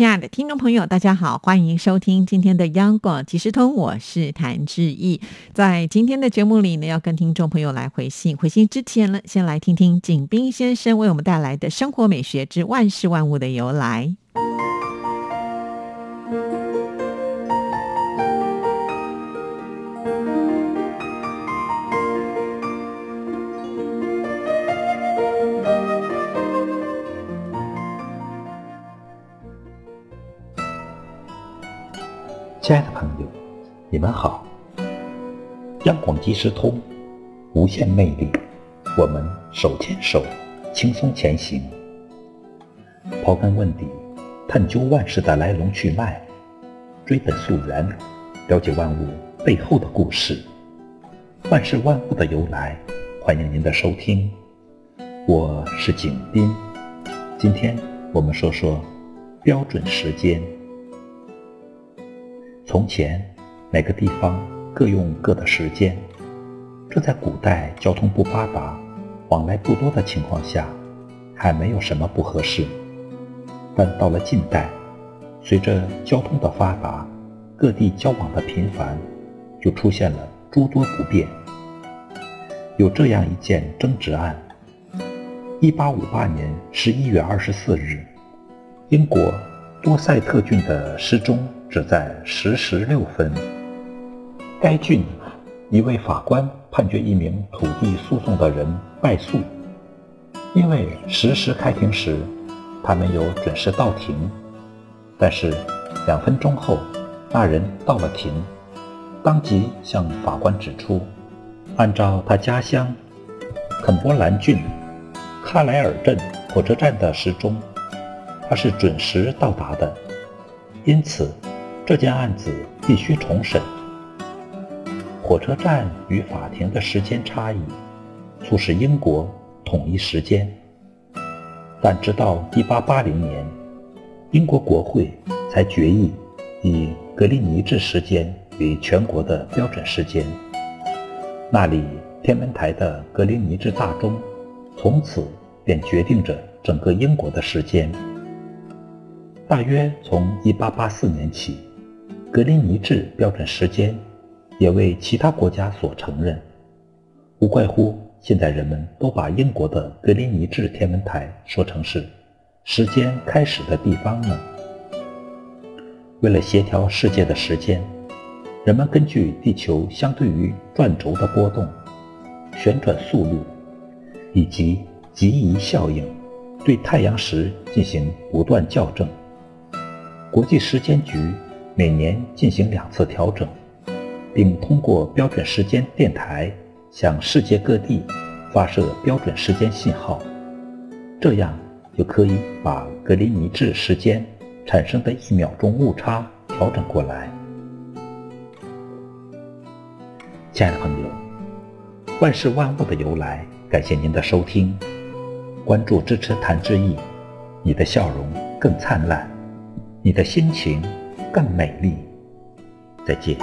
亲爱的听众朋友，大家好，欢迎收听今天的央广即时通，我是谭志毅。在今天的节目里呢，要跟听众朋友来回信。回信之前呢，先来听听景斌先生为我们带来的生活美学之万事万物的由来。亲爱的朋友，你们好！央广即时通，无限魅力，我们手牵手，轻松前行。刨根问底，探究万事的来龙去脉，追本溯源，了解万物背后的故事。万事万物的由来，欢迎您的收听。我是景斌，今天我们说说标准时间。从前，每个地方各用各的时间，这在古代交通不发达、往来不多的情况下，还没有什么不合适。但到了近代，随着交通的发达，各地交往的频繁，就出现了诸多不便。有这样一件争执案：一八五八年十一月二十四日，英国多塞特郡的时钟。只在十时六分，该郡一位法官判决一名土地诉讼的人败诉，因为实时开庭时他没有准时到庭。但是两分钟后，那人到了庭，当即向法官指出，按照他家乡肯伯兰郡喀莱尔镇火车站的时钟，他是准时到达的，因此。这件案子必须重审。火车站与法庭的时间差异，促使英国统一时间。但直到1880年，英国国会才决议以格林尼治时间为全国的标准时间。那里天文台的格林尼治大钟，从此便决定着整个英国的时间。大约从1884年起。格林尼治标准时间也为其他国家所承认，无怪乎现在人们都把英国的格林尼治天文台说成是时间开始的地方呢。为了协调世界的时间，人们根据地球相对于转轴的波动、旋转速率以及极移效应，对太阳时进行不断校正。国际时间局。每年进行两次调整，并通过标准时间电台向世界各地发射标准时间信号，这样就可以把格林尼治时间产生的一秒钟误差调整过来。亲爱的朋友，万事万物的由来，感谢您的收听，关注支持谭志毅，你的笑容更灿烂，你的心情。更美丽。再见。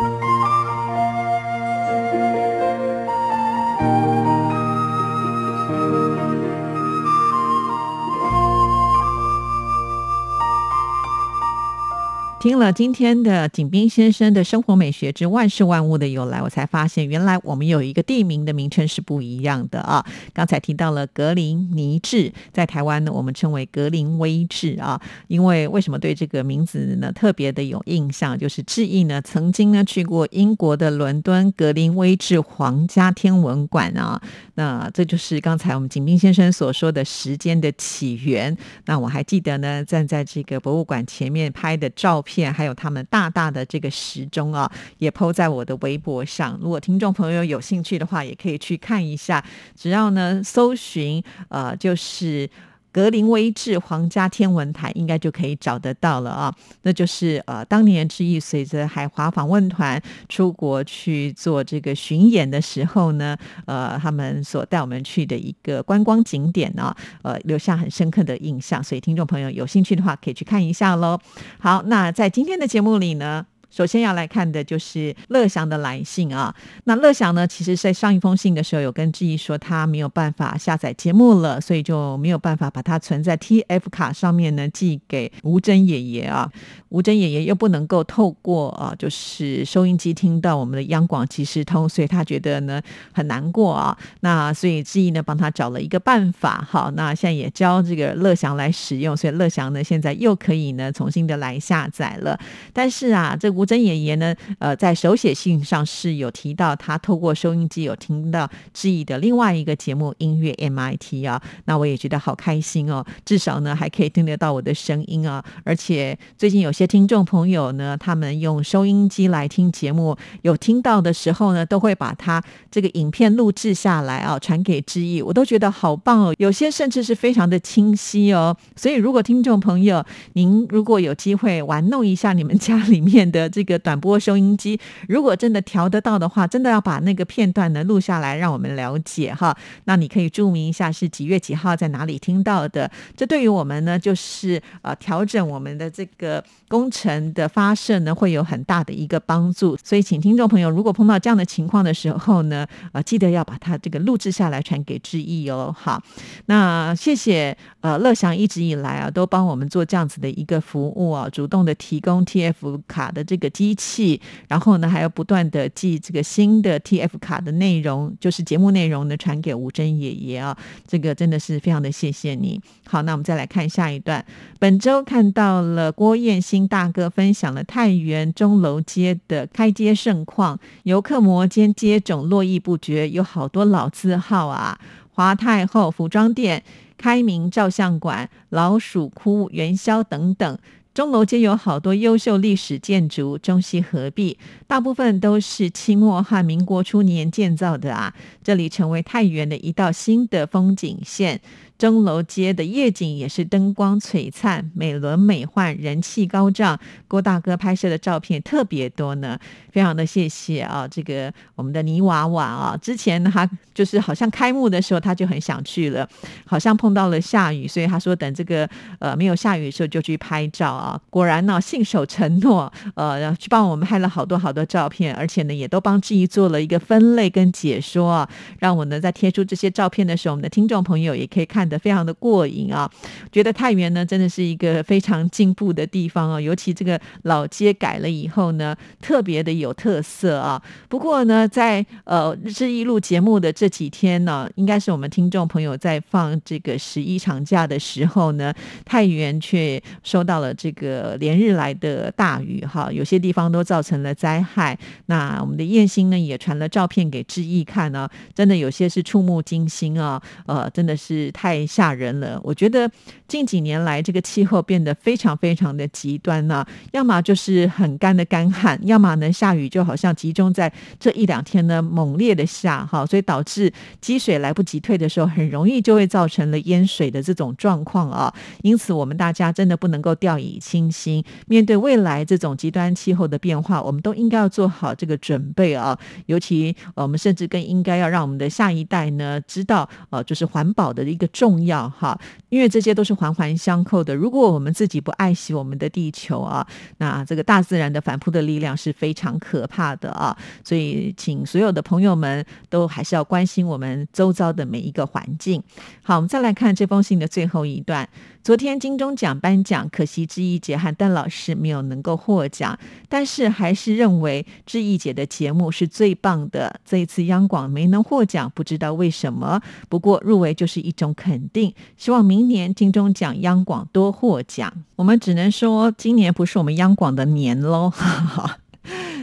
听了今天的景斌先生的生活美学之万事万物的由来，我才发现原来我们有一个地名的名称是不一样的啊！刚才提到了格林尼治，在台湾呢，我们称为格林威治啊。因为为什么对这个名字呢特别的有印象？就是志毅呢曾经呢去过英国的伦敦格林威治皇家天文馆啊。那这就是刚才我们景斌先生所说的时间的起源。那我还记得呢，站在这个博物馆前面拍的照片。还有他们大大的这个时钟啊，也抛在我的微博上。如果听众朋友有兴趣的话，也可以去看一下。只要呢搜寻呃，就是。格林威治皇家天文台应该就可以找得到了啊。那就是呃，当年之意随着海华访问团出国去做这个巡演的时候呢，呃，他们所带我们去的一个观光景点呢，呃，留下很深刻的印象。所以听众朋友有兴趣的话，可以去看一下喽。好，那在今天的节目里呢。首先要来看的就是乐祥的来信啊。那乐祥呢，其实在上一封信的时候有跟志毅说，他没有办法下载节目了，所以就没有办法把它存在 TF 卡上面呢，寄给吴珍爷爷啊。吴珍爷爷又不能够透过啊，就是收音机听到我们的央广即时通，所以他觉得呢很难过啊。那所以志毅呢帮他找了一个办法，好，那现在也教这个乐祥来使用，所以乐祥呢现在又可以呢重新的来下载了。但是啊，这吴真爷爷呢，呃，在手写信上是有提到，他透过收音机有听到志毅的另外一个节目《音乐 MIT》啊，那我也觉得好开心哦，至少呢还可以听得到我的声音啊，而且最近有些听众朋友呢，他们用收音机来听节目，有听到的时候呢，都会把他这个影片录制下来啊，传给志毅，我都觉得好棒哦，有些甚至是非常的清晰哦，所以如果听众朋友您如果有机会玩弄一下你们家里面的。这个短波收音机，如果真的调得到的话，真的要把那个片段呢录下来，让我们了解哈。那你可以注明一下是几月几号在哪里听到的。这对于我们呢，就是呃调整我们的这个工程的发射呢，会有很大的一个帮助。所以，请听众朋友，如果碰到这样的情况的时候呢，呃，记得要把它这个录制下来传给志毅哦。好，那谢谢呃乐祥一直以来啊，都帮我们做这样子的一个服务啊，主动的提供 TF 卡的这。个机器，然后呢，还要不断的寄这个新的 TF 卡的内容，就是节目内容呢，传给吴珍爷爷啊。这个真的是非常的谢谢你。好，那我们再来看下一段。本周看到了郭彦新大哥分享了太原钟楼街的开街盛况，游客摩肩接踵，络绎不绝，有好多老字号啊，华太后服装店、开明照相馆、老鼠窟、元宵等等。钟楼街有好多优秀历史建筑，中西合璧，大部分都是清末和民国初年建造的啊！这里成为太原的一道新的风景线。钟楼街的夜景也是灯光璀璨、美轮美奂、人气高涨。郭大哥拍摄的照片特别多呢，非常的谢谢啊！这个我们的泥娃娃啊，之前他就是好像开幕的时候他就很想去了，好像碰到了下雨，所以他说等这个呃没有下雨的时候就去拍照啊。果然呢，信守承诺，呃，去帮我们拍了好多好多照片，而且呢也都帮志毅做了一个分类跟解说啊，让我呢在贴出这些照片的时候，我们的听众朋友也可以看。的非常的过瘾啊！觉得太原呢真的是一个非常进步的地方啊，尤其这个老街改了以后呢，特别的有特色啊。不过呢，在呃日一路节目的这几天呢，应该是我们听众朋友在放这个十一长假的时候呢，太原却收到了这个连日来的大雨哈，有些地方都造成了灾害。那我们的燕兴呢也传了照片给志毅看呢，真的有些是触目惊心啊，呃，真的是太。太吓人了！我觉得近几年来这个气候变得非常非常的极端呢，要么就是很干的干旱，要么呢下雨就好像集中在这一两天呢猛烈的下哈，所以导致积水来不及退的时候，很容易就会造成了淹水的这种状况啊。因此，我们大家真的不能够掉以轻心，面对未来这种极端气候的变化，我们都应该要做好这个准备啊。尤其我们甚至更应该要让我们的下一代呢知道，呃，就是环保的一个重。重要哈，因为这些都是环环相扣的。如果我们自己不爱惜我们的地球啊，那这个大自然的反扑的力量是非常可怕的啊。所以，请所有的朋友们都还是要关心我们周遭的每一个环境。好，我们再来看这封信的最后一段。昨天金钟奖颁奖，可惜志毅姐和邓老师没有能够获奖，但是还是认为志毅姐的节目是最棒的。这一次央广没能获奖，不知道为什么。不过入围就是一种肯定，希望明年金钟奖央广多获奖。我们只能说，今年不是我们央广的年喽。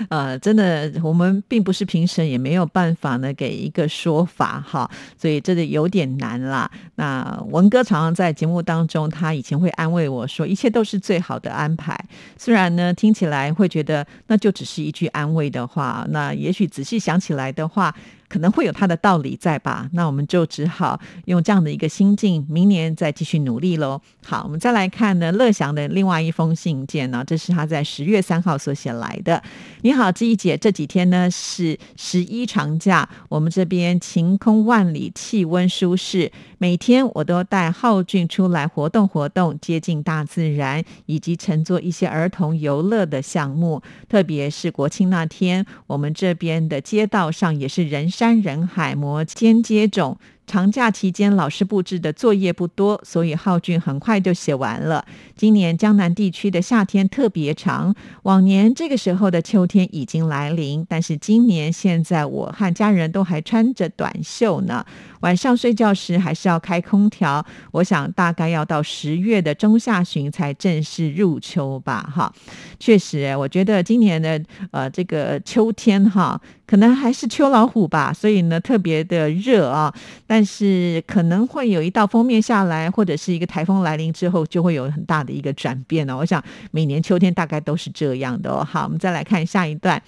呃，真的，我们并不是评审，也没有办法呢给一个说法哈，所以真的有点难啦。那文哥常常在节目当中，他以前会安慰我说，一切都是最好的安排。虽然呢，听起来会觉得那就只是一句安慰的话，那也许仔细想起来的话。可能会有它的道理在吧？那我们就只好用这样的一个心境，明年再继续努力喽。好，我们再来看呢，乐祥的另外一封信件呢，这是他在十月三号所写来的。你好，志毅姐，这几天呢是十一长假，我们这边晴空万里，气温舒适，每天我都带浩俊出来活动活动，接近大自然，以及乘坐一些儿童游乐的项目。特别是国庆那天，我们这边的街道上也是人山人海，摩肩接踵。长假期间，老师布置的作业不多，所以浩俊很快就写完了。今年江南地区的夏天特别长，往年这个时候的秋天已经来临，但是今年现在我和家人都还穿着短袖呢。晚上睡觉时还是要开空调，我想大概要到十月的中下旬才正式入秋吧。哈，确实，我觉得今年的呃这个秋天哈，可能还是秋老虎吧，所以呢特别的热啊。但是可能会有一道封面下来，或者是一个台风来临之后，就会有很大的一个转变呢。我想每年秋天大概都是这样的哦。好，我们再来看下一段。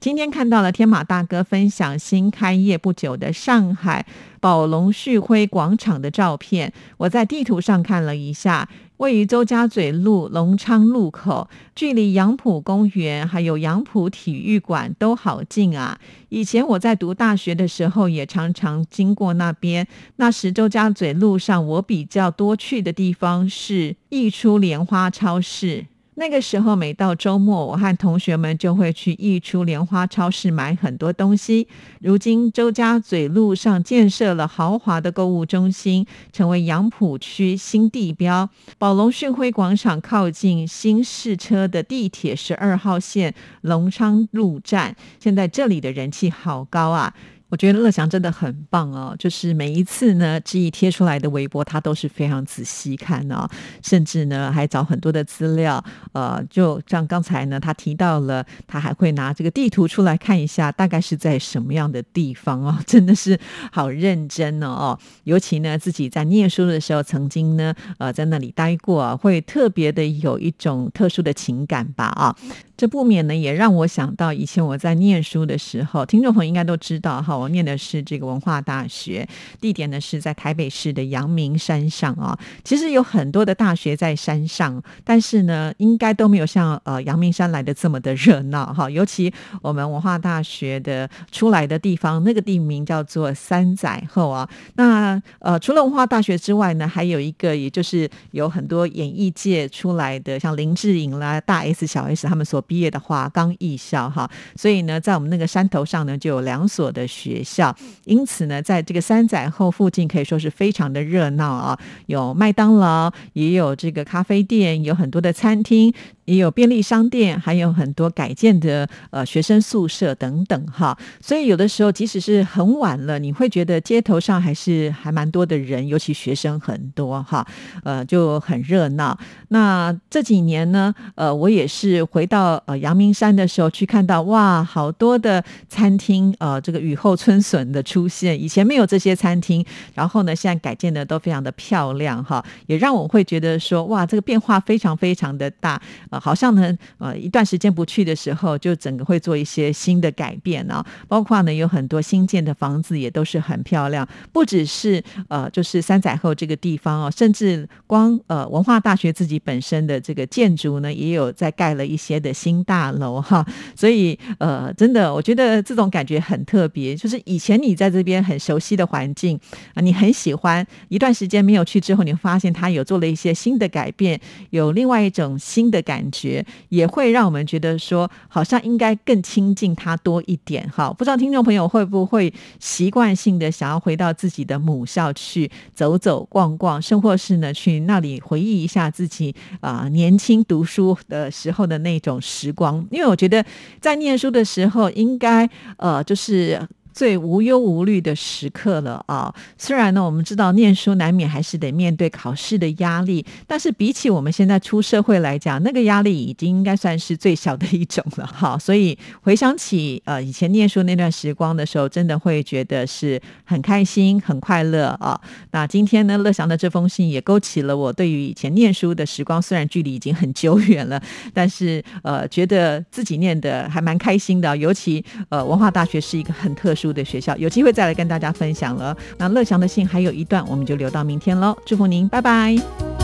今天看到了天马大哥分享新开业不久的上海宝龙旭辉广场的照片，我在地图上看了一下，位于周家嘴路隆昌路口，距离杨浦公园还有杨浦体育馆都好近啊。以前我在读大学的时候，也常常经过那边。那时周家嘴路上，我比较多去的地方是溢出莲花超市。那个时候，每到周末，我和同学们就会去益出莲花超市买很多东西。如今，周家嘴路上建设了豪华的购物中心，成为杨浦区新地标。宝龙讯辉广场靠近新市车的地铁十二号线隆昌路站，现在这里的人气好高啊！我觉得乐祥真的很棒哦，就是每一次呢，志毅贴出来的微博，他都是非常仔细看哦，甚至呢还找很多的资料。呃，就像刚才呢，他提到了，他还会拿这个地图出来看一下，大概是在什么样的地方哦，真的是好认真哦。尤其呢，自己在念书的时候，曾经呢，呃，在那里待过，会特别的有一种特殊的情感吧啊。这不免呢，也让我想到以前我在念书的时候，听众朋友应该都知道哈，我念的是这个文化大学，地点呢是在台北市的阳明山上啊。其实有很多的大学在山上，但是呢，应该都没有像呃阳明山来的这么的热闹哈。尤其我们文化大学的出来的地方，那个地名叫做三载后啊。那呃，除了文化大学之外呢，还有一个，也就是有很多演艺界出来的，像林志颖啦、大 S、小 S 他们所。毕业的话，刚艺校哈，所以呢，在我们那个山头上呢，就有两所的学校，因此呢，在这个山仔后附近可以说是非常的热闹啊，有麦当劳，也有这个咖啡店，有很多的餐厅。也有便利商店，还有很多改建的呃学生宿舍等等哈，所以有的时候即使是很晚了，你会觉得街头上还是还蛮多的人，尤其学生很多哈，呃就很热闹。那这几年呢，呃我也是回到呃阳明山的时候去看到哇，好多的餐厅呃这个雨后春笋的出现，以前没有这些餐厅，然后呢现在改建的都非常的漂亮哈，也让我会觉得说哇这个变化非常非常的大啊。好像呢，呃，一段时间不去的时候，就整个会做一些新的改变啊，包括呢有很多新建的房子也都是很漂亮，不只是呃，就是三载后这个地方哦，甚至光呃文化大学自己本身的这个建筑呢，也有在盖了一些的新大楼哈，所以呃，真的我觉得这种感觉很特别，就是以前你在这边很熟悉的环境啊，你很喜欢，一段时间没有去之后，你会发现它有做了一些新的改变，有另外一种新的感。觉也会让我们觉得说，好像应该更亲近他多一点哈。不知道听众朋友会不会习惯性的想要回到自己的母校去走走逛逛，甚或是呢去那里回忆一下自己啊年轻读书的时候的那种时光？因为我觉得在念书的时候，应该呃就是。最无忧无虑的时刻了啊！虽然呢，我们知道念书难免还是得面对考试的压力，但是比起我们现在出社会来讲，那个压力已经应该算是最小的一种了哈。所以回想起呃以前念书那段时光的时候，真的会觉得是很开心、很快乐啊。那今天呢，乐祥的这封信也勾起了我对于以前念书的时光，虽然距离已经很久远了，但是呃觉得自己念的还蛮开心的。尤其呃文化大学是一个很特殊。殊的学校，有机会再来跟大家分享了。那乐祥的信还有一段，我们就留到明天喽。祝福您，拜拜。